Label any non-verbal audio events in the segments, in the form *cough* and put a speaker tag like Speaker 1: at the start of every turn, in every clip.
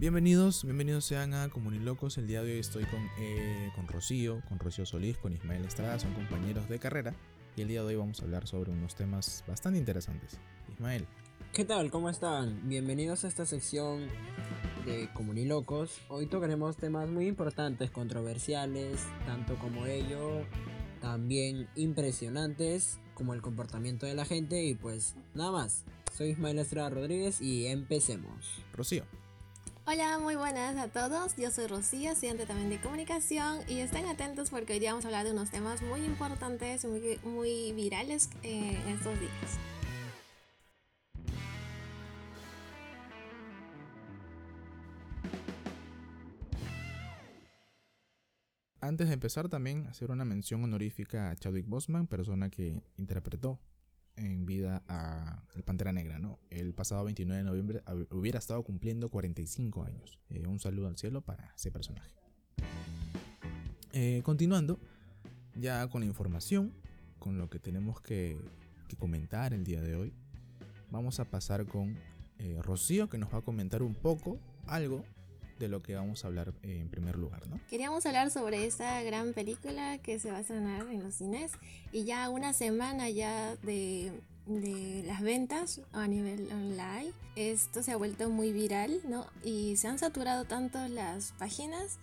Speaker 1: Bienvenidos, bienvenidos sean a Comunilocos. El día de hoy estoy con, eh, con Rocío, con Rocío Solís, con Ismael Estrada, son compañeros de carrera. Y el día de hoy vamos a hablar sobre unos temas bastante interesantes. Ismael.
Speaker 2: ¿Qué tal? ¿Cómo están? Bienvenidos a esta sección de Comunilocos. Hoy tocaremos temas muy importantes, controversiales, tanto como ello, también impresionantes, como el comportamiento de la gente. Y pues nada más. Soy Ismael Estrada Rodríguez y empecemos.
Speaker 1: Rocío.
Speaker 3: Hola, muy buenas a todos. Yo soy Rocío, estudiante también de comunicación y estén atentos porque hoy día vamos a hablar de unos temas muy importantes muy, muy virales eh, en estos días.
Speaker 1: Antes de empezar también hacer una mención honorífica a Chadwick Boseman, persona que interpretó en vida a el Pantera Negra, ¿no? El pasado 29 de noviembre hubiera estado cumpliendo 45 años. Eh, un saludo al cielo para ese personaje. Eh, continuando, ya con la información, con lo que tenemos que, comentar el día de hoy, vamos a pasar con eh, Rocío, que nos va a comentar un poco, algo de lo que vamos a hablar en primer lugar, ¿no?
Speaker 3: Queríamos hablar sobre esta gran película que se va a estrenar en los cines y ya una semana ya de, de las ventas a nivel online. Esto se ha vuelto muy viral, ¿no? Y se han saturado tanto las páginas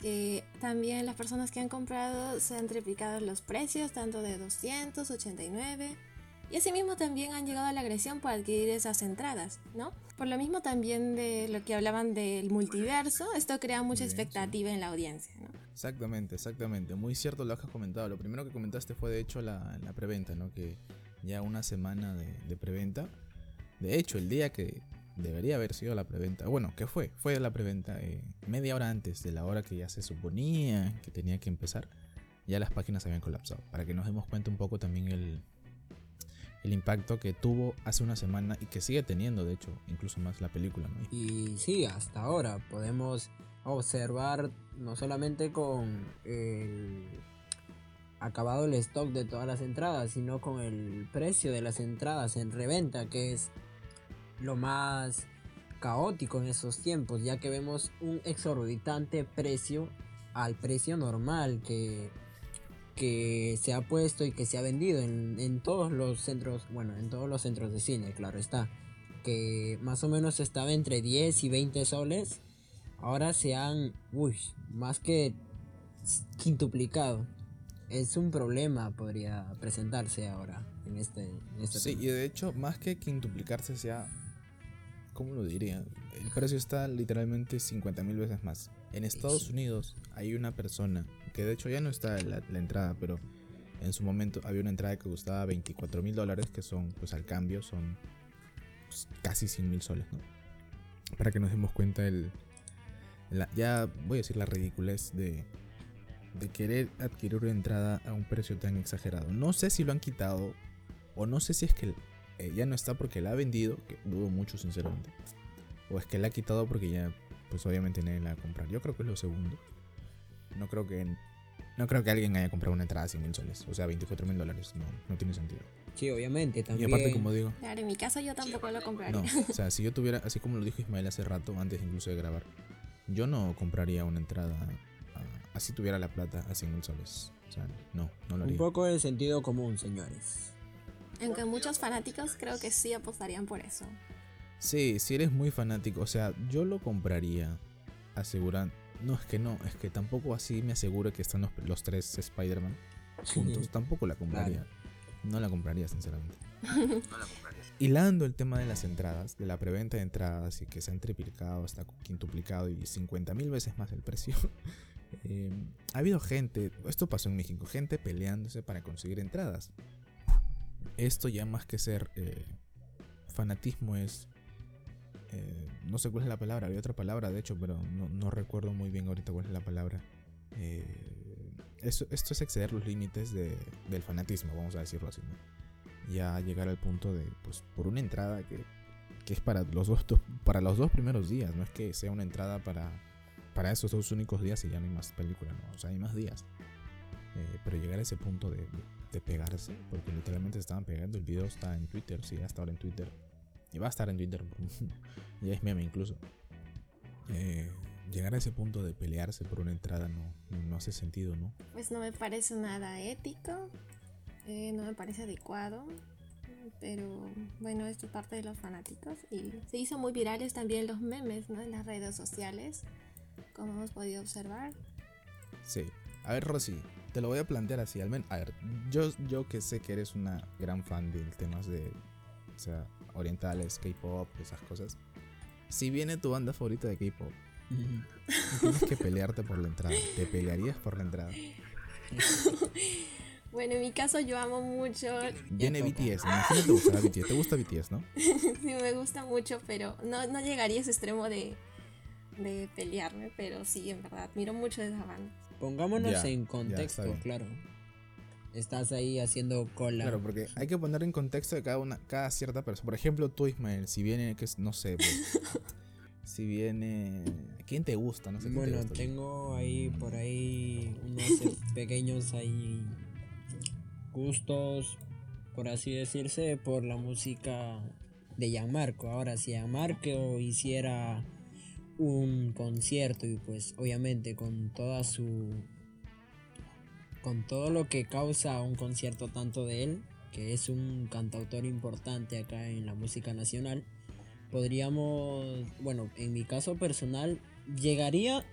Speaker 3: que también las personas que han comprado se han triplicado los precios, tanto de 289 y asimismo también han llegado a la agresión por adquirir esas entradas, ¿no? Por lo mismo también de lo que hablaban del multiverso, esto crea mucha expectativa en la audiencia, ¿no?
Speaker 1: Exactamente, exactamente. Muy cierto lo que has comentado. Lo primero que comentaste fue de hecho la, la preventa, ¿no? Que ya una semana de, preventa. De hecho, el día que debería haber sido la preventa. Bueno, ¿qué fue? Fue la preventa eh, media hora antes de la hora que ya se suponía que tenía que empezar. Ya las páginas habían colapsado. Para que nos demos cuenta un poco también el, el impacto que tuvo hace una semana y que sigue teniendo, de hecho, incluso más la película.
Speaker 2: Y sí, hasta ahora podemos observar no solamente con el acabado el stock de todas las entradas, sino con el precio de las entradas en reventa, que es lo más caótico en esos tiempos, ya que vemos un exorbitante precio al precio normal que que se ha puesto y que se ha vendido en, todos los centros, bueno, en todos los centros de cine, claro está, que más o menos estaba entre 10 y 20 soles, ahora se han, uy, más que quintuplicado. Es un problema, podría presentarse ahora en este, en este
Speaker 1: Sí, y de hecho, más que quintuplicarse, sea, ¿cómo lo diría? El precio está literalmente 50 mil veces más. En Estados Unidos hay una persona que de hecho ya no está la, la entrada, pero en su momento había una entrada que costaba 24 mil dólares, que son, pues al cambio, son pues, casi 100 mil soles, ¿no? Para que nos demos cuenta el, ya voy a decir la ridiculez de, de querer adquirir una entrada a un precio tan exagerado. No sé si lo han quitado o no sé si es que eh, ya no está porque la ha vendido, que dudo mucho sinceramente. O es que la ha quitado porque ya, pues obviamente nadie la va comprar. Yo creo que es lo segundo. No creo que no creo que alguien haya comprado una entrada a 100 mil soles. O sea, 24 mil dólares. No, no tiene sentido.
Speaker 2: Sí, obviamente, también.
Speaker 1: Y aparte, como digo.
Speaker 3: Claro, en mi caso yo tampoco lo compraría.
Speaker 1: No, o sea, si yo tuviera, así como lo dijo Ismael hace rato, antes incluso de grabar, yo no compraría una entrada así tuviera la plata a 100 mil soles. O sea, no, no lo haría.
Speaker 2: Un poco de sentido común, señores.
Speaker 3: Aunque muchos fanáticos creo que sí apostarían por eso.
Speaker 1: Sí, si eres muy fanático, o sea, yo lo compraría asegurando no, es que no, es que tampoco así me aseguro que están los, tres Spider-Man juntos. tampoco la compraría. No la compraría, sinceramente. *laughs* no la compraría. Hilando el tema de las entradas, de la preventa de entradas y que se han triplicado, hasta quintuplicado y 50 mil veces más el precio. *laughs* Eh, ha habido gente, esto pasó en México, gente peleándose para conseguir entradas. Esto ya más que ser eh, fanatismo es eh, no sé cuál es la palabra, había otra palabra de hecho, pero no, recuerdo muy bien ahorita cuál es la palabra. Eh, esto, es exceder los límites del fanatismo, vamos a decirlo así. Ya llegar al punto de, pues, por una entrada que, es para los, dos, para los dos primeros días, no es que sea una entrada para, para esos dos únicos días y ya no hay más película, ¿no? o sea, hay más días. Eh, pero llegar a ese punto de, de, pegarse, porque literalmente estaban pegando, el video está en Twitter, sí, hasta ahora en Twitter y va a estar en Twitter. *laughs* ya es meme incluso. eh, llegar a ese punto de pelearse por una entrada no, no hace sentido, ¿no?
Speaker 3: Pues no me parece nada ético, eh, no me parece adecuado, pero bueno, esto es parte de los fanáticos y se hizo muy virales también los memes ¿no? en las redes sociales, como hemos podido observar.
Speaker 1: Sí. A ver, Rosy, te lo voy a plantear así. Al menos, a ver, yo, yo que sé que eres una gran fan de temas de, o sea, orientales, K-pop, esas cosas. Si viene tu banda favorita de K-pop, tienes que *laughs* pelearte por la entrada. ¿Te pelearías por la entrada? *laughs*
Speaker 3: Bueno, en mi caso yo amo mucho.
Speaker 1: Viene BTS, imagínate te gusta BTS. ¿Te gusta BTS, no? *laughs*
Speaker 3: sí, me gusta mucho, pero no, no llegaría a ese extremo de, de pelearme, pero sí, en verdad, admiro mucho a esa banda.
Speaker 2: Pongámonos en contexto, claro. Estás ahí haciendo cola.
Speaker 1: Claro, porque hay que poner en contexto de cada una, cada cierta persona. Por ejemplo, tú, Ismael, si viene, que es, no sé, pues, *laughs* si viene. ¿Quién te gusta? No sé
Speaker 2: bueno, tengo ahí por ahí unos *laughs* pequeños ahí gustos, por así decirse, por la música de Gianmarco. Ahora, si Gianmarco hiciera un concierto y pues obviamente con toda su con todo lo que causa un concierto tanto de él que es un cantautor importante acá en la música nacional podríamos bueno en mi caso personal llegaría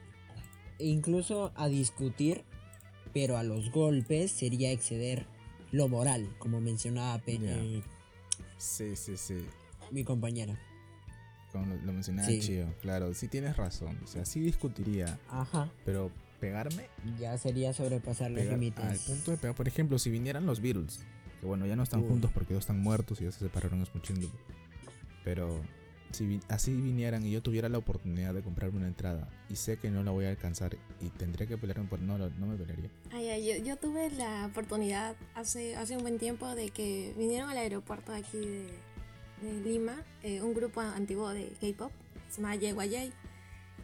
Speaker 2: incluso a discutir pero a los golpes sería exceder lo moral como mencionaba Peña
Speaker 1: sí sí sí
Speaker 2: mi compañera
Speaker 1: como lo, mencionaba Chio, claro, sí tienes razón. O sea, sí discutiría.
Speaker 2: Ajá.
Speaker 1: Pero pegarme.
Speaker 2: Ya sería sobrepasar los límites.
Speaker 1: Al punto de pegar, por ejemplo, si vinieran los Beatles, que bueno, ya no están juntos porque ellos están muertos y ya se separaron tiempo. Pero si así vinieran y yo tuviera la oportunidad de comprarme una entrada y sé que no la voy a alcanzar y tendría que pelearme por no, no me pelearía.
Speaker 3: Ay, ay, yo, tuve la oportunidad hace, hace un buen tiempo de que vinieron al aeropuerto aquí de, de Lima, eh, un grupo antiguo de K-pop, se llama YYJ.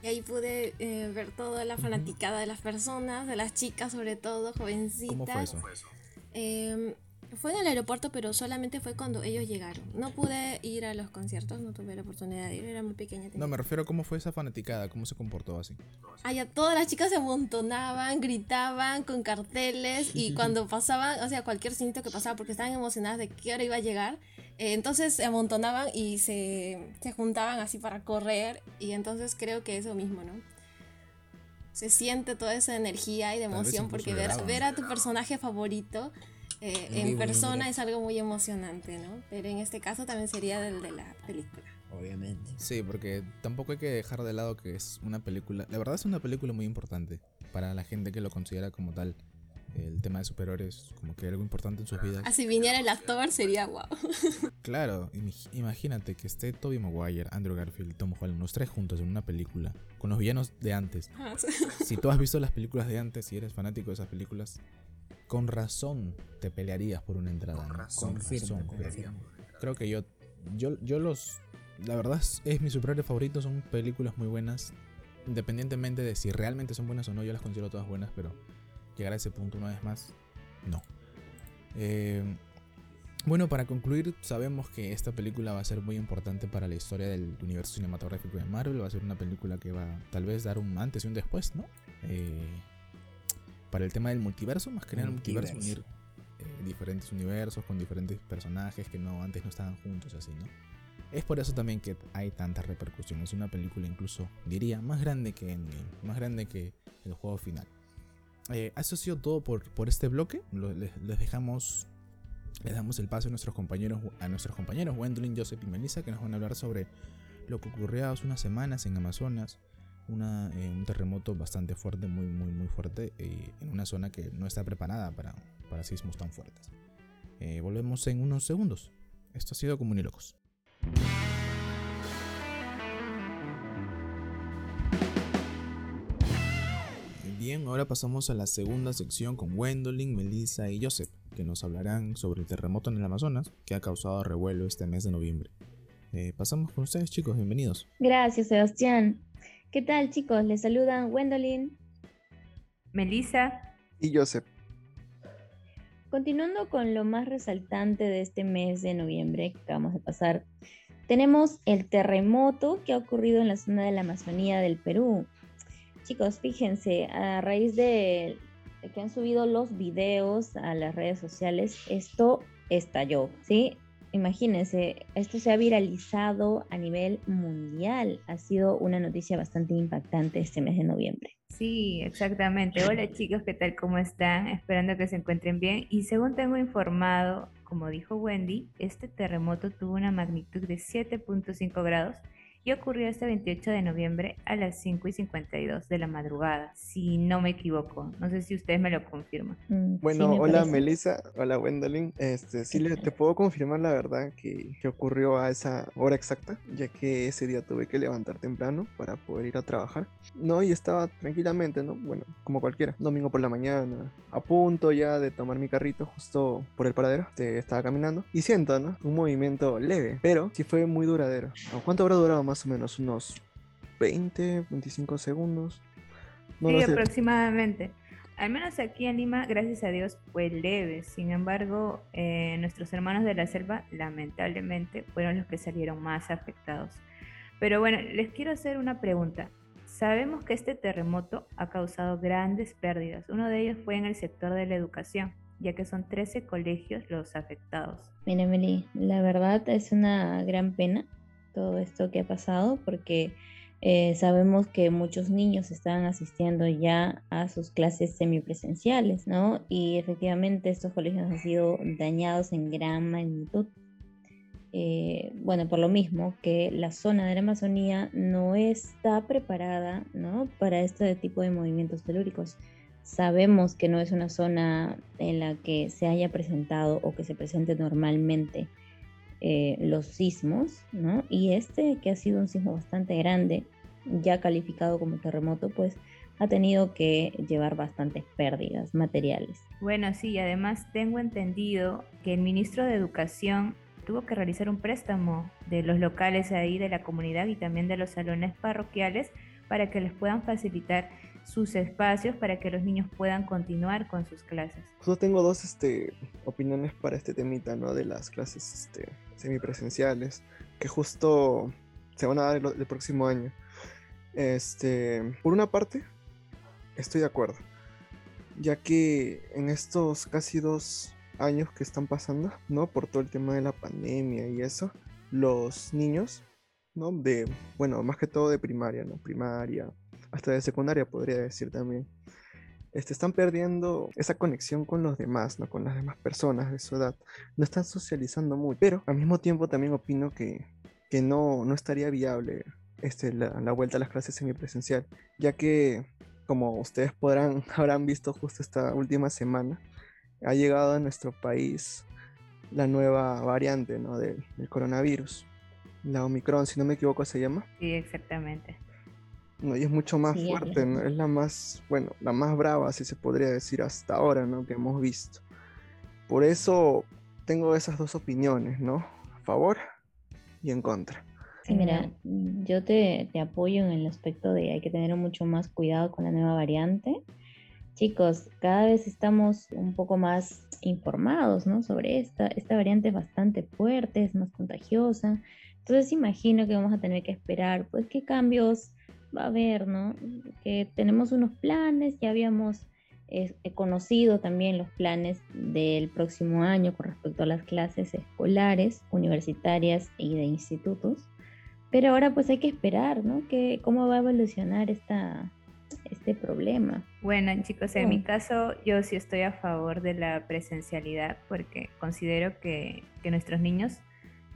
Speaker 3: Y ahí pude eh, ver toda la fanaticada de las personas, de las chicas sobre todo, jovencitas.
Speaker 1: ¿Cómo fue eso?
Speaker 3: Em, fue en el aeropuerto, pero solamente fue cuando ellos llegaron. No pude ir a los conciertos, no tuve la oportunidad de ir, era muy pequeña.
Speaker 1: No, me refiero a cómo fue esa fanaticada, cómo se comportó así.
Speaker 3: Allá todas las chicas se amontonaban, gritaban con carteles y *laughs* cuando pasaban, o sea, cualquier cinto que pasaba, porque estaban emocionadas de qué hora iba a llegar, eh, entonces se amontonaban y se, se juntaban así para correr y entonces creo que eso mismo, ¿no? Se siente toda esa energía y de emoción porque ver, ver a tu personaje favorito eh, en persona es algo muy emocionante, ¿no? Pero en este caso también sería el de la película.
Speaker 2: Obviamente.
Speaker 1: Sí, porque tampoco hay que dejar de lado que es una película, la verdad es una película muy importante para la gente que lo considera como tal el tema de superhéroes como que algo importante en sus vidas.
Speaker 3: Así viniera el actor sería guau. *laughs*
Speaker 1: claro, imagínate que esté Toby Maguire, Andrew Garfield, Tom Holland, los tres juntos en una película con los villanos de antes. Ah, si tú has visto las películas de antes y eres fanático de esas películas, con razón te pelearías por una entrada. Con razón, Creo que yo, yo, yo los, la verdad es, es mi superhéroe favorito, son películas muy buenas. Independientemente de si realmente son buenas o no, yo las considero todas buenas, pero llegar a ese punto una vez más, no. Eh, bueno, para concluir, sabemos que esta película va a ser muy importante para la historia del universo cinematográfico de Marvel. Va a ser una película que va tal vez dar un antes y un después, ¿no? Eh, para el tema del multiverso, más que nada el multiverso, unir eh, diferentes universos con diferentes personajes que no antes no estaban juntos, así, ¿no? Es por eso también que hay tanta repercusión. Es una película incluso, diría, más grande que Endgame, más grande que el juego final. Eh, eso ha sido todo por, por este bloque. les, dejamos. Les damos el paso a nuestros compañeros, a nuestros compañeros Wendolyn, Joseph y Melissa, que nos van a hablar sobre lo que ocurrió hace unas semanas en Amazonas. Eh, un terremoto bastante fuerte, muy, muy, muy fuerte, eh, en una zona que no está preparada para, para sismos tan fuertes. volvemos en unos segundos. Esto ha sido Comunilocos. Bien, ahora pasamos a la segunda sección con Wendolyn, Melissa y Joseph, que nos hablarán sobre el terremoto en el Amazonas que ha causado revuelo este mes de noviembre. Eh, pasamos con ustedes, chicos, bienvenidos.
Speaker 4: Gracias, Sebastián. ¿Qué tal, chicos? Les saludan Wendolyn,
Speaker 5: Melissa
Speaker 6: y Joseph.
Speaker 4: Continuando con lo más resaltante de este mes de noviembre que acabamos de pasar, tenemos el terremoto que ha ocurrido en la zona de la Amazonía del Perú. Chicos, fíjense, a raíz de que han subido los videos a las redes sociales, esto estalló, ¿sí? Imagínense, esto se ha viralizado a nivel mundial. Ha sido una noticia bastante impactante este mes de noviembre.
Speaker 5: Sí, exactamente. Hola chicos, ¿qué tal? ¿Cómo están? Esperando que se encuentren bien. Y según tengo informado, como dijo Wendy, este terremoto tuvo una magnitud de 7.5 grados y ocurrió este 28 de noviembre a las 5 y 52 de la madrugada, si no me equivoco. No sé si ustedes me lo confirman.
Speaker 6: Mm, bueno, hola Melissa, hola Wendolyn. Este, sí, le, te puedo confirmar la verdad que, que, ocurrió a esa hora exacta, ya que ese día tuve que levantar temprano para poder ir a trabajar. No, y estaba tranquilamente, ¿no? Bueno, como cualquiera, domingo por la mañana, a punto ya de tomar mi carrito justo por el paradero, te estaba caminando y siento, ¿no? Un movimiento leve, pero sí fue muy duradero. ¿Cuánto habrá durado más? Más o menos unos 20, 25 segundos.
Speaker 5: sí, aproximadamente. Al menos aquí en Lima, gracias a Dios, fue leve. Sin embargo, eh, nuestros hermanos de la selva, lamentablemente, fueron los que salieron más afectados. Pero bueno, les quiero hacer una pregunta. Sabemos que este terremoto ha causado grandes pérdidas. Uno de ellos fue en el sector de la educación, ya que son 13 colegios los afectados.
Speaker 4: Mira, Emily, la verdad es una gran pena todo esto que ha pasado porque eh, sabemos que muchos niños están asistiendo ya a sus clases semipresenciales, ¿no? Y efectivamente estos colegios han sido dañados en gran magnitud. Eh, bueno, por lo mismo que la zona de la Amazonía no está preparada ¿no? para este tipo de movimientos telúricos. Sabemos que no es una zona en la que se haya presentado o que se presente normalmente eh, los sismos, ¿no? Y este, que ha sido un sismo bastante grande, ya calificado como terremoto, pues ha tenido que llevar bastantes pérdidas materiales.
Speaker 5: Bueno, sí, además tengo entendido que el ministro de Educación tuvo que realizar un préstamo de los locales ahí de la comunidad y también de los salones parroquiales para que les puedan facilitar sus espacios para que los niños puedan continuar con sus clases.
Speaker 6: Yo tengo dos este, opiniones para este temita, ¿no? De las clases este, semipresenciales, que justo se van a dar el, próximo año. Este, por una parte, estoy de acuerdo, ya que en estos casi dos años que están pasando, ¿no? Por todo el tema de la pandemia y eso, los niños, ¿no? De, bueno, más que todo de primaria, ¿no? Primaria, hasta de secundaria podría decir también. Este, están perdiendo esa conexión con los demás, ¿no? con las demás personas de su edad. No están socializando mucho, pero al mismo tiempo también opino que, que no, no estaría viable este, la, la, vuelta a las clases semipresencial, ya que, como ustedes podrán, *laughs* habrán visto justo esta última semana, ha llegado a nuestro país la nueva variante ¿no? del, del coronavirus. La Omicron, si no me equivoco, se llama.
Speaker 5: Sí, exactamente.
Speaker 6: ¿No? Y es mucho más fuerte, ¿no? Es la más, bueno, la más brava, si se podría decir hasta ahora, ¿no? Que hemos visto. Por eso tengo esas dos opiniones, ¿no? A favor y en contra.
Speaker 4: Sí, mira, yo te, te apoyo en el aspecto de hay que tener mucho más cuidado con la nueva variante. Chicos, cada vez estamos un poco más informados, ¿no? Sobre esta. Esta variante es bastante fuerte, es más contagiosa. Entonces imagino que vamos a tener que esperar, pues, qué cambios a haber, ¿no? Que tenemos unos planes, ya habíamos eh, conocido también los planes del próximo año con respecto a las clases escolares, universitarias y de institutos, pero ahora pues hay que esperar, ¿no? Que, ¿Cómo va a evolucionar esta, este problema?
Speaker 5: Bueno, chicos, en mi caso yo sí estoy a favor de la presencialidad porque considero que, que nuestros niños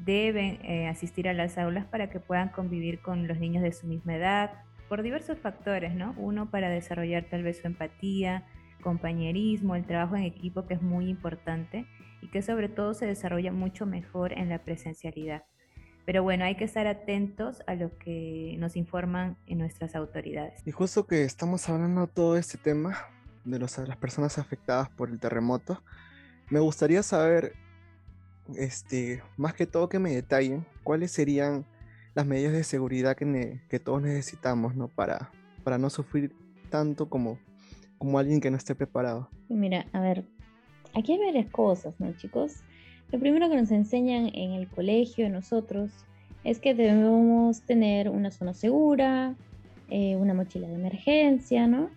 Speaker 5: deben eh, asistir a las aulas para que puedan convivir con los niños de su misma edad, por diversos factores, ¿no? Uno para desarrollar tal vez su empatía, compañerismo, el trabajo en equipo que es muy importante y que sobre todo se desarrolla mucho mejor en la presencialidad. Pero bueno, hay que estar atentos a lo que nos informan en nuestras autoridades.
Speaker 6: Y justo que estamos hablando todo este tema de las personas afectadas por el terremoto, me gustaría saber, este, más que todo que me detallen cuáles serían las medidas de seguridad que, que todos necesitamos, ¿no? Para, para no sufrir tanto como, como alguien que no esté preparado.
Speaker 4: Mira, a ver, aquí hay varias cosas, ¿no, chicos? Lo primero que nos enseñan en el colegio, nosotros, es que debemos tener una zona segura, eh, una mochila de emergencia, ¿no?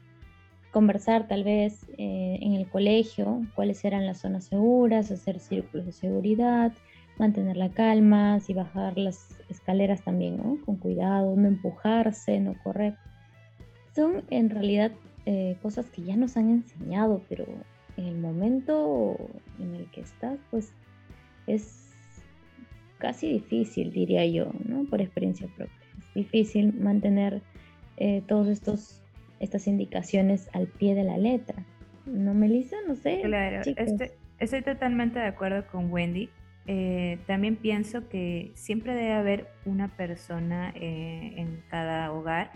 Speaker 4: Conversar tal vez eh, en el colegio cuáles eran las zonas seguras, hacer círculos de seguridad, mantener la calma, si bajar las escaleras también, ¿no? Con cuidado, no empujarse, no correr. Son en realidad eh, cosas que ya nos han enseñado, pero en el momento en el que estás, pues es casi difícil, diría yo, ¿no? Por experiencia propia. Es difícil mantener eh, todos estos estas indicaciones al pie de la letra. ¿No, Melissa? No sé.
Speaker 5: Claro, estoy totalmente de acuerdo con Wendy. Eh, también pienso que siempre debe haber una persona eh, en cada hogar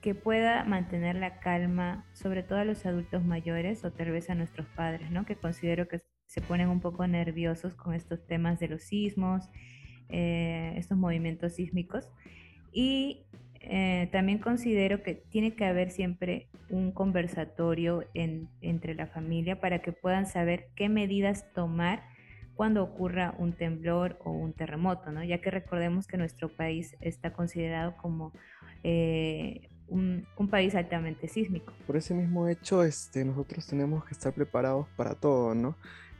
Speaker 5: que pueda mantener la calma, sobre todo a los adultos mayores o tal vez a nuestros padres, ¿no? Que considero que se ponen un poco nerviosos con estos temas de los sismos, eh, estos movimientos sísmicos. Y eh, también considero que tiene que haber siempre un conversatorio entre la familia para que puedan saber qué medidas tomar cuando ocurra un temblor o un terremoto, ¿no? ya que recordemos que nuestro país está considerado como eh, un, país altamente sísmico.
Speaker 6: Por ese mismo hecho, este, nosotros tenemos que estar preparados para todo, ¿no?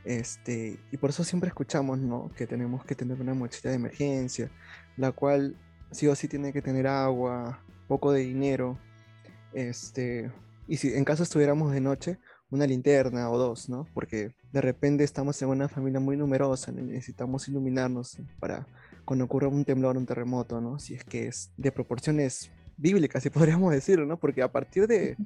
Speaker 6: Este, y por eso siempre escuchamos, ¿no? Que tenemos que tener una mochila de emergencia, la cual sí o sí tiene que tener agua, poco de dinero, este, y si en caso estuviéramos de noche, una linterna o dos, ¿no? Porque de repente estamos en una familia muy numerosa, necesitamos iluminarnos para cuando ocurra un temblor, un terremoto, ¿no? Si es que es de proporciones bíblicas, si podríamos decirlo, ¿no? Porque a partir de,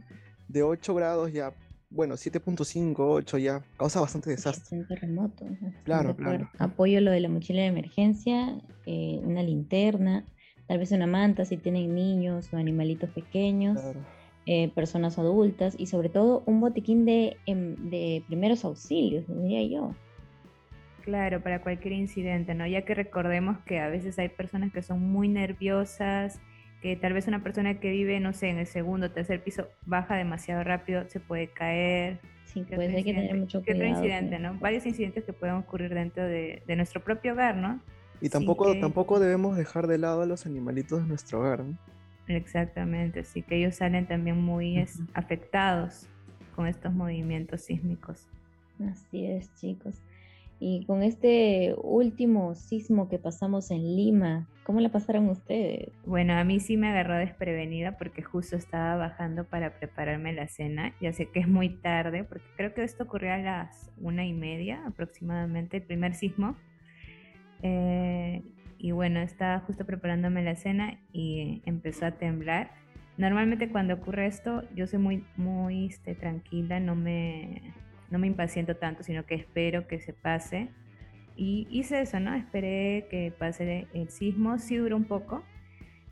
Speaker 6: de 8 grados ya, bueno, 7.5, 8 ya causa bastante desastre.
Speaker 4: Un terremoto.
Speaker 6: Claro, claro.
Speaker 4: Apoyo lo de la mochila de emergencia, eh, una linterna, tal vez una manta si tienen niños o animalitos pequeños. Eh, personas adultas y sobre todo un botiquín de, em, de primeros auxilios, diría yo.
Speaker 5: Claro, para cualquier incidente, ¿no? Ya que recordemos que a veces hay personas que son muy nerviosas, que tal vez una persona que vive, no sé, en el segundo o tercer piso baja demasiado rápido, se puede caer.
Speaker 4: Sí, pues hay que tener mucho cuidado.
Speaker 5: ¿Qué otro incidente, no? Varios incidentes que pueden ocurrir dentro de, de nuestro propio hogar, ¿no?
Speaker 6: Y tampoco, tampoco debemos dejar de lado a los animalitos de nuestro hogar. ¿no?
Speaker 5: Exactamente, así que ellos salen también muy afectados con estos movimientos sísmicos.
Speaker 4: Así es, chicos. Y con este último sismo que pasamos en Lima, ¿cómo la pasaron ustedes?
Speaker 5: Bueno, a mí sí me agarró desprevenida porque justo estaba bajando para prepararme la cena. Ya sé que es muy tarde, porque creo que esto ocurrió a las una y media aproximadamente, el primer sismo. Eh, y bueno, estaba justo preparándome la cena y empezó a temblar. Normalmente cuando ocurre esto, yo soy muy, muy este, tranquila, no me, no me impaciento tanto, sino que espero que se pase. Y hice eso, ¿no? Esperé que pase el sismo, sí duró un poco.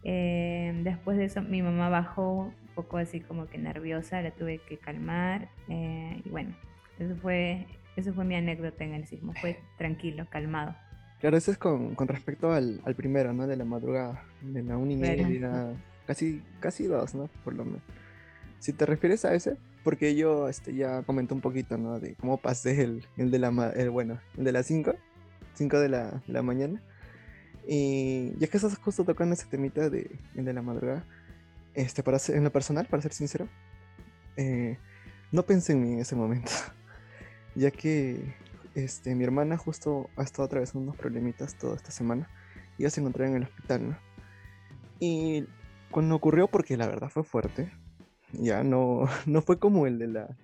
Speaker 5: Eh, después de eso, mi mamá bajó un poco así como que nerviosa, la tuve que calmar. Eh, y bueno, eso fue, eso fue mi anécdota en el sismo, fue tranquilo, calmado.
Speaker 6: Claro, eso es con, respecto al, primero, ¿no? De la madrugada, de la una y media, casi, casi dos, ¿no? Por lo menos. Si te refieres a ese, porque yo este, ya comenté un poquito, ¿no? De cómo pasé el, de la, bueno, el de las 5, 5 de la, mañana. Y ya que estás justo tocando ese temita de, de la madrugada, este, para ser, en lo personal, para ser sincero, eh, no pensé en mí en ese momento, *laughs* ya que este, mi hermana justo ha estado atravesando unos problemitas toda esta semana ya se encontraba en el hospital, ¿no? Y cuando ocurrió, porque la verdad fue fuerte, ya no, *laughs* no fue como el de la,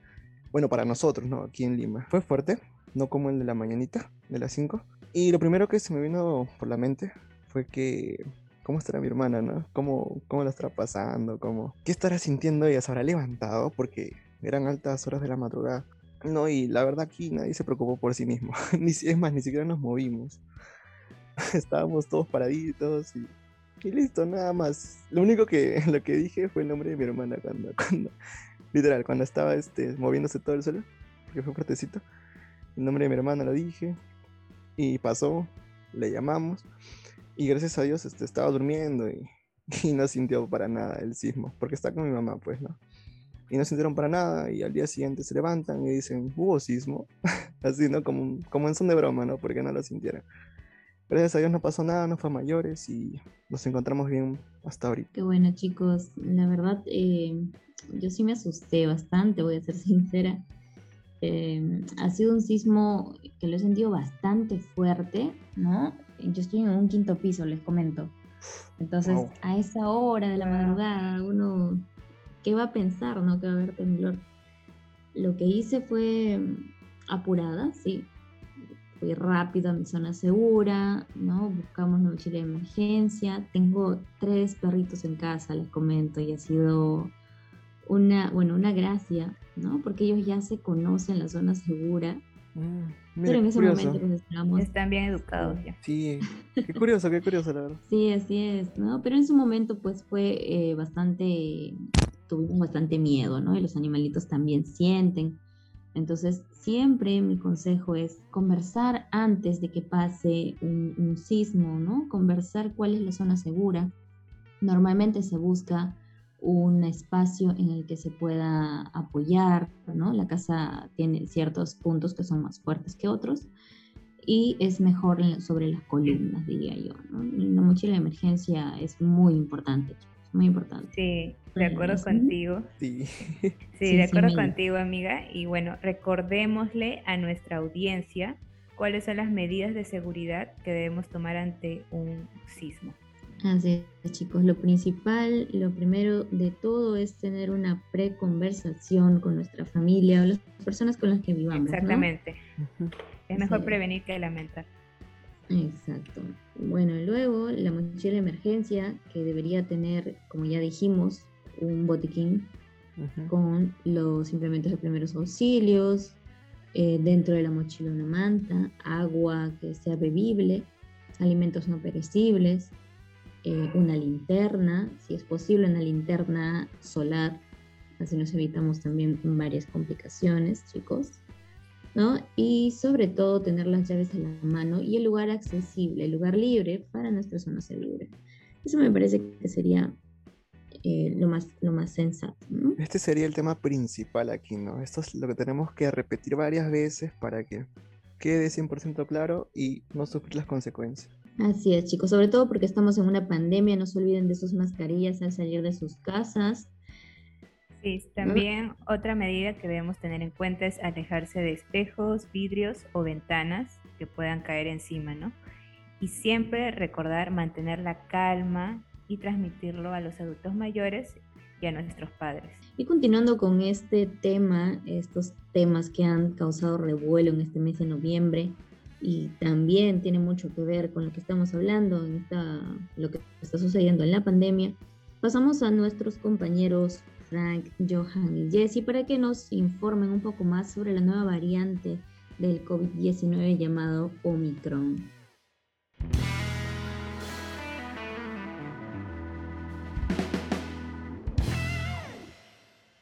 Speaker 6: bueno, para nosotros, ¿no? Aquí en Lima, fue fuerte, no como el de la mañanita, de las 5. Y lo primero que se me vino por la mente fue que, ¿cómo estará mi hermana, no? ¿Cómo, cómo la estará pasando? ¿Cómo, ¿Qué estará sintiendo ella? ¿Se habrá levantado? Porque eran altas horas de la madrugada. No, y la verdad aquí nadie se preocupó por sí mismo. *laughs* ni, es más, ni siquiera nos movimos. *laughs* Estábamos todos paraditos y, y, listo, nada más. Lo único que, *laughs* lo que dije fue el nombre de mi hermana cuando, cuando literal, cuando estaba este, moviéndose todo el suelo, porque fue fuertecito. El nombre de mi hermana lo dije y pasó, le llamamos y gracias a Dios este, estaba durmiendo y, y no sintió para nada el sismo, porque está con mi mamá, pues, ¿no? Y no sintieron para nada y al día siguiente se levantan y dicen, hubo sismo, *laughs* así, ¿no? Como, como en son de broma, ¿no? Porque no lo sintieron. Gracias a Dios no pasó nada, no fue a mayores y nos encontramos bien hasta ahorita.
Speaker 4: Qué bueno, chicos. La verdad, eh, yo sí me asusté bastante, voy a ser *laughs* sincera. Eh, ha sido un sismo que lo he sentido bastante fuerte, ¿no? Yo estoy en un quinto piso, les comento. Entonces, a esa hora de la madrugada, uno, ¿qué va a pensar, no? Que va a haber temblor. Lo que hice fue apurada, sí. Fui rápido a mi zona segura, ¿no? Buscamos una mochila de emergencia. Tengo tres perritos en casa, les comento, y ha sido una, bueno, una gracia, ¿no? Porque ellos ya se conocen la zona segura. Mm, pero en ese momento pues estábamos...
Speaker 5: Están bien educados ya.
Speaker 6: Sí, qué curioso, qué curioso, la verdad. *laughs*
Speaker 4: sí, así es, ¿no? Pero en su momento pues fue eh, bastante, tuvimos bastante miedo, ¿no? Y los animalitos también sienten. Entonces, siempre mi consejo es conversar antes de que pase un, un sismo, ¿no? Conversar cuál es la zona segura. Normalmente se busca un espacio en el que se pueda apoyar, ¿no? La casa tiene ciertos puntos que son más fuertes que otros y es mejor sobre las columnas, diría yo, ¿no? La mochila de emergencia es muy importante, muy importante.
Speaker 5: Sí, de acuerdo contigo. Sí. Sí, de acuerdo contigo, amiga. Y bueno, recordémosle a nuestra audiencia cuáles son las medidas de seguridad que debemos tomar ante un sismo.
Speaker 4: Así es, chicos. Lo principal, lo primero de todo es tener una pre-conversación con nuestra familia o las personas con las que vivamos.
Speaker 5: Exactamente. Es mejor prevenir que lamentar.
Speaker 4: Exacto. Bueno, luego la mochila de emergencia que debería tener, como ya dijimos, un botiquín con los implementos de primeros auxilios, eh, dentro de la mochila una manta, agua que sea bebible, alimentos no perecibles, eh, una linterna, si es posible una linterna solar, así nos evitamos también varias complicaciones, chicos. ¿No? Y sobre todo tener las llaves a la mano y el lugar accesible, el lugar libre para nuestra zona segura. Eso me parece que sería eh, lo, más, lo más sensato.
Speaker 6: Este sería el tema principal aquí, ¿no? Esto es lo que tenemos que repetir varias veces para que quede 100% claro y no sufrir las consecuencias.
Speaker 4: Así es, chicos, sobre todo porque estamos en una pandemia, no se olviden de sus mascarillas al salir de sus casas.
Speaker 5: También otra medida que debemos tener en cuenta es alejarse de espejos, vidrios o ventanas que puedan caer encima, ¿no? Y siempre recordar mantener la calma y transmitirlo a los adultos mayores y a nuestros padres.
Speaker 4: Y continuando con este tema, estos temas que han causado revuelo en este mes de noviembre, y también tiene mucho que ver con lo que estamos hablando, en esta, lo que está sucediendo en la pandemia, pasamos a nuestros compañeros Frank, Johan y Jesse para que nos informen un poco más sobre la nueva variante del COVID-19 llamado Omicron.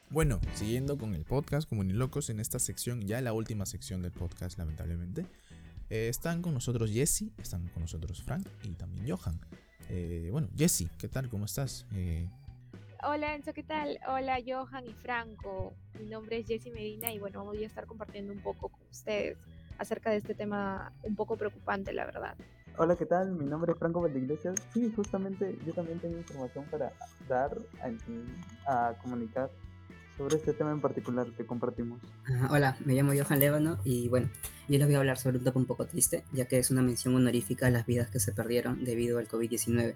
Speaker 1: Bueno, siguiendo con el podcast como ni locos en esta sección, ya la última sección del podcast lamentablemente, eh, están con nosotros Jesse, están con nosotros Frank y también Johan. Eh, bueno, Jesse, ¿qué tal? ¿Cómo estás? Eh,
Speaker 7: Hola Enzo, ¿qué tal? Hola Johan y Franco. Mi nombre es Jesse Medina y bueno, voy a estar compartiendo un poco con ustedes acerca de este tema un poco preocupante, la verdad.
Speaker 8: Hola, ¿qué tal? Mi nombre es Franco Valdeiglesias. Sí, justamente yo también tengo información para dar, a, a comunicar sobre este tema en particular que compartimos.
Speaker 9: hola, me llamo Johan Lébano y bueno, yo les voy a hablar sobre un tema un poco triste, ya que es una mención honorífica a las vidas que se perdieron debido al COVID-19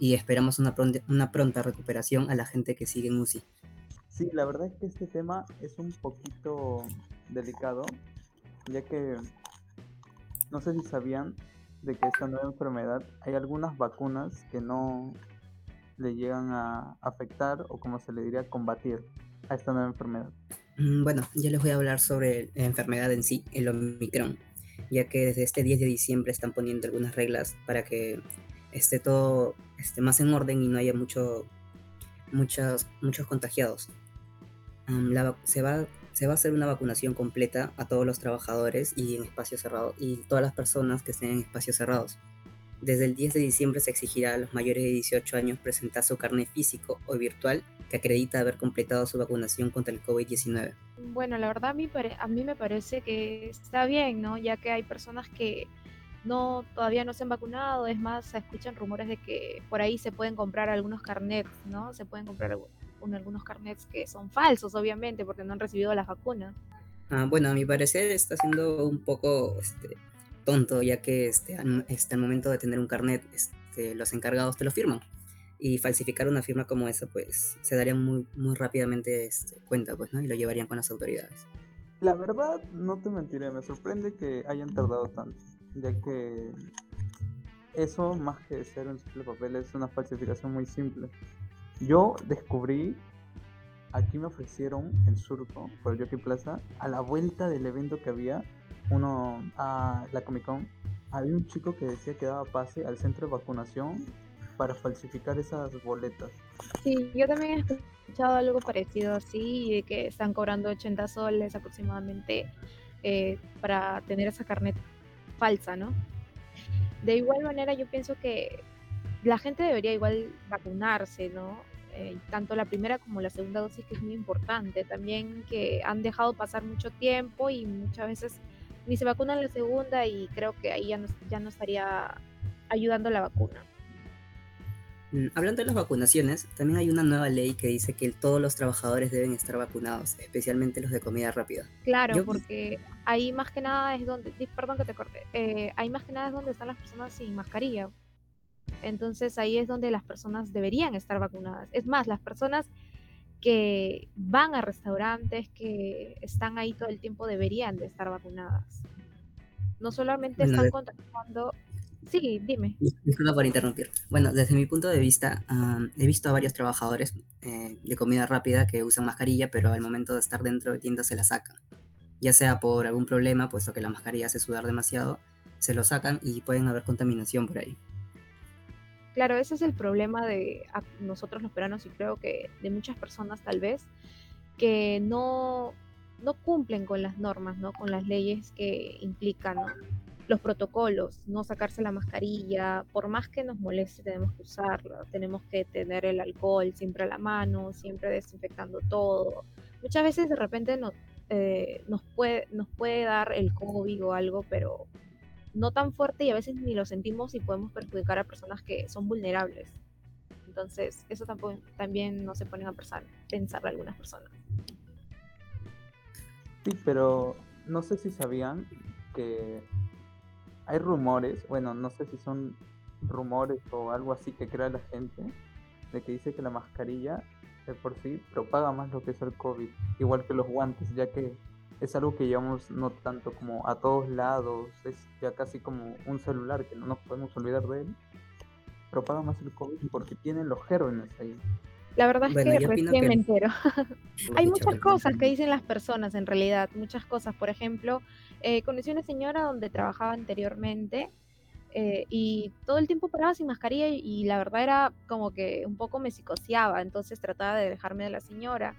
Speaker 9: y esperamos una pronta, una pronta recuperación a la gente que sigue en UCI.
Speaker 8: Sí, la verdad es que este tema es un poquito delicado, ya que no sé si sabían de que esta nueva enfermedad hay algunas vacunas que no le llegan a afectar o como se le diría combatir a esta nueva enfermedad?
Speaker 9: Mm, bueno, yo les voy a hablar sobre la enfermedad en sí, el Omicron, ya que desde este 10 de diciembre están poniendo algunas reglas para que esté todo esté más en orden y no haya mucho, muchos, muchos contagiados. se, va, se va a hacer una vacunación completa a todos los trabajadores y en espacios cerrados y todas las personas que estén en espacios cerrados. Desde el 10 de diciembre se exigirá a los mayores de 18 años presentar su carnet físico o virtual que acredita haber completado su vacunación contra el COVID-19.
Speaker 7: Bueno, la verdad a mí, a mí me parece que está bien, ¿no? Ya que hay personas que no todavía no se han vacunado, es más, se escuchan rumores de que por ahí se pueden comprar algunos carnets, ¿no? Se pueden comprar algunos carnets que son falsos, obviamente, porque no han recibido las vacunas.
Speaker 9: Ah, bueno, a mi parecer está siendo un poco este, tonto, ya que este, al, este, al momento de tener un carnet, este, los encargados te lo firman. Y falsificar una firma como esa, pues se darían muy, muy rápidamente este, cuenta, pues, ¿no? Y lo llevarían con las autoridades.
Speaker 8: La verdad, no te mentiré, me sorprende que hayan tardado tanto, ya que eso, más que ser un simple papel, es una falsificación muy simple. Yo descubrí, aquí me ofrecieron en Surco, por el Jockey Plaza, a la vuelta del evento que había, uno a la Comic Con, había un chico que decía que daba pase al centro de vacunación para falsificar esas boletas.
Speaker 7: Sí, yo también he escuchado algo parecido así, de que están cobrando 80 soles aproximadamente eh, para tener esa carnet falsa, ¿no? De igual manera, yo pienso que la gente debería igual vacunarse, ¿no? Eh, tanto la primera como la segunda dosis, que es muy importante. También que han dejado pasar mucho tiempo y muchas veces ni se vacunan la segunda y creo que ahí ya no, ya no estaría ayudando la vacuna.
Speaker 9: Mm, hablando de las vacunaciones, también hay una nueva ley que dice que todos los trabajadores deben estar vacunados, especialmente los de comida rápida.
Speaker 7: Claro, porque ahí más que nada es donde, perdón que te corte, eh, ahí más que nada es donde están las personas sin mascarilla. Entonces ahí es donde las personas deberían estar vacunadas. Es más, las personas que van a restaurantes, que están ahí todo el tiempo, deberían de estar vacunadas. No solamente están contactando Sí, dime.
Speaker 9: Disculpa por interrumpir. Bueno, desde mi punto de vista, he visto a varios trabajadores eh, de comida rápida que usan mascarilla, pero al momento de estar dentro de tiendas se la sacan. Ya sea por algún problema, puesto que la mascarilla hace sudar demasiado, se lo sacan y pueden haber contaminación por ahí.
Speaker 7: Claro, ese es el problema de nosotros los peruanos y creo que de muchas personas tal vez, que no, no cumplen con las normas, ¿no? Con las leyes que implican, ¿no? Los protocolos, no sacarse la mascarilla, por más que nos moleste tenemos que usarla, tenemos que tener el alcohol siempre a la mano, siempre desinfectando todo. Muchas veces de repente no, eh, nos, puede, dar el COVID o algo, pero no tan fuerte y a veces ni lo sentimos y podemos perjudicar a personas que son vulnerables. Entonces, eso tampoco, también no se pone a pensar, pensar algunas personas.
Speaker 8: Sí, pero no sé si sabían que hay rumores, bueno, no sé si son rumores o algo así que crea la gente, de que dice que la mascarilla de por sí propaga más lo que es el COVID, igual que los guantes, ya que es algo que llevamos no tanto como a todos lados, es ya casi como un celular que no nos podemos olvidar de él. Propaga más el COVID porque tiene los gérmenes ahí.
Speaker 7: La verdad es que recién me entero. *laughs* Hay muchas cosas que dicen las personas en realidad, muchas cosas. Por ejemplo, eh, conocí una señora donde trabajaba anteriormente eh, y todo el tiempo paraba sin mascarilla y, la verdad era como que un poco me psicoseaba, entonces trataba de dejarme de la señora.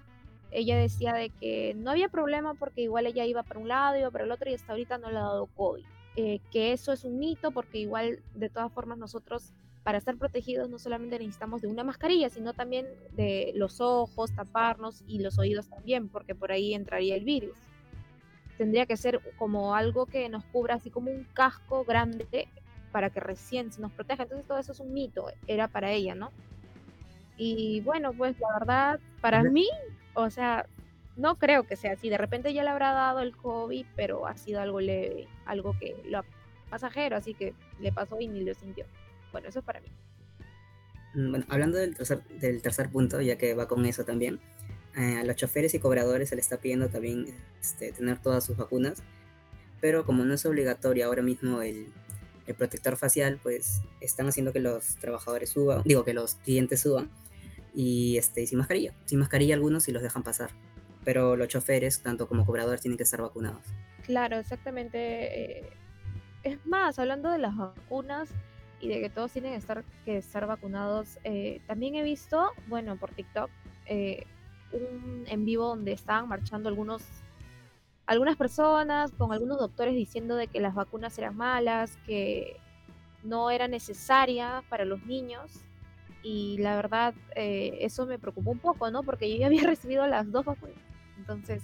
Speaker 7: Ella decía de que no había problema porque igual ella iba para un lado, iba para el otro y hasta ahorita no le ha dado COVID. Eh, que eso es un mito porque igual de todas formas nosotros para estar protegidos no solamente necesitamos de una mascarilla, sino también de los ojos, taparnos y los oídos también, porque por ahí entraría el virus. Tendría que ser como algo que nos cubra, así como un casco grande para que recién se nos proteja. Entonces todo eso es un mito, era para ella, ¿no? Y bueno, pues la verdad, para mí, o sea, no creo que sea así. De repente ya le habrá dado el COVID, pero ha sido algo leve, algo que lo pasajero, así que le pasó y ni lo sintió. Bueno, eso es para mí.
Speaker 9: Mm, bueno, hablando del tercer, del tercer punto, ya que va con eso también, eh, a los choferes y cobradores se les está pidiendo también este, tener todas sus vacunas, pero como no es obligatorio ahora mismo el, el protector facial, pues están haciendo que los trabajadores suban, digo que los clientes suban, y este, sin mascarilla. Sin mascarilla algunos sí los dejan pasar, pero los choferes, tanto como cobradores, tienen que estar vacunados.
Speaker 7: Claro, exactamente. Eh, es más, hablando de las vacunas, y de que todos tienen que estar, que estar vacunados. Eh, también he visto, bueno, por TikTok, eh, un en vivo donde estaban marchando algunos algunas personas con algunos doctores diciendo de que las vacunas eran malas, que no era necesaria para los niños. Y la verdad, eh, eso me preocupó un poco, ¿no? Porque yo ya *laughs* había recibido las dos vacunas. Entonces,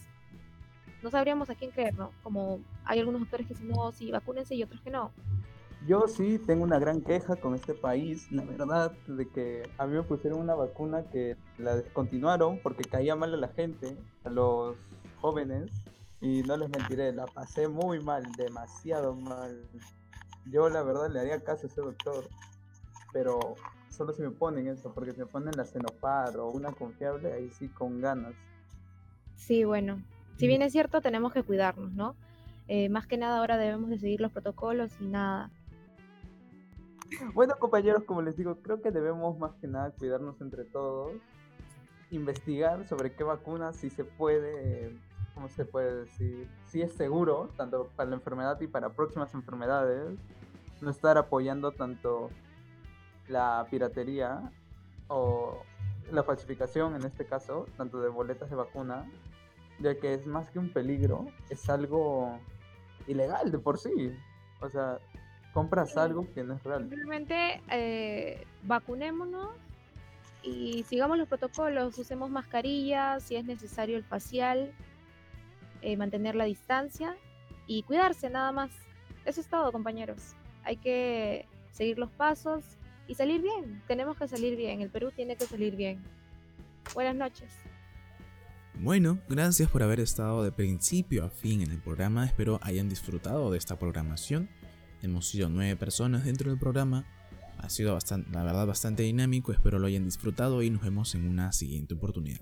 Speaker 7: no sabríamos a quién creer, ¿no? Como hay algunos doctores que dicen, no, sí, vacúnense y otros que no.
Speaker 8: Yo sí tengo una gran queja con este país, la verdad, de que a mí me pusieron una vacuna que la descontinuaron porque caía mal a la gente, a los jóvenes, y no les mentiré, la pasé muy mal, demasiado mal. Yo la verdad le haría caso a ese doctor, pero solo si me ponen eso, porque si me ponen la Cenopar o una confiable, ahí sí con ganas.
Speaker 7: Sí, bueno, si bien es cierto, tenemos que cuidarnos, ¿no? Eh, más que nada ahora debemos de seguir los protocolos y nada. *laughs*
Speaker 8: Bueno, compañeros, como les digo, creo que debemos más que nada cuidarnos entre todos, investigar sobre qué vacunas, si se puede, ¿cómo se puede decir? Si es seguro, tanto para la enfermedad y para próximas enfermedades, no estar apoyando tanto la piratería o la falsificación, en este caso, tanto de boletas de vacuna, ya que es más que un peligro, es algo ilegal de por sí. O sea, compras algo que no es real.
Speaker 7: Simplemente eh, vacunémonos y sigamos los protocolos, usemos mascarillas, si es necesario el facial, eh, mantener la distancia y cuidarse nada más. Eso es todo, compañeros. Hay que seguir los pasos y salir bien. Tenemos que salir bien. El Perú tiene que salir bien. Buenas noches.
Speaker 1: Bueno, gracias por haber estado de principio a fin en el programa. Espero hayan disfrutado de esta programación. Hemos sido nueve personas dentro del programa. Ha sido bastante, la verdad bastante dinámico. Espero lo hayan disfrutado y nos vemos en una siguiente oportunidad.